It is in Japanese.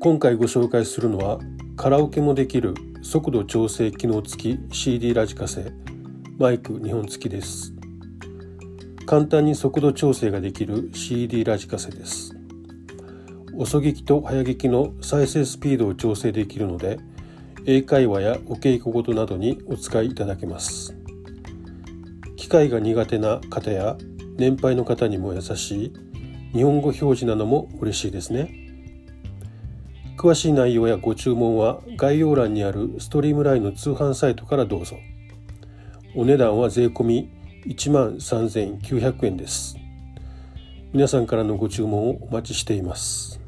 今回ご紹介するのはカラオケもできる速度調整機能付き CD ラジカセマイク2本付きです。簡単に速度調整ができる CD ラジカセです。遅聞きと早聞きの再生スピードを調整できるので英会話やお稽古事などにお使いいただけます。機械が苦手な方や年配の方にも優しい日本語表示なのも嬉しいですね。詳しい内容やご注文は概要欄にあるストリームラインの通販サイトからどうぞお値段は税込1万3900円です皆さんからのご注文をお待ちしています。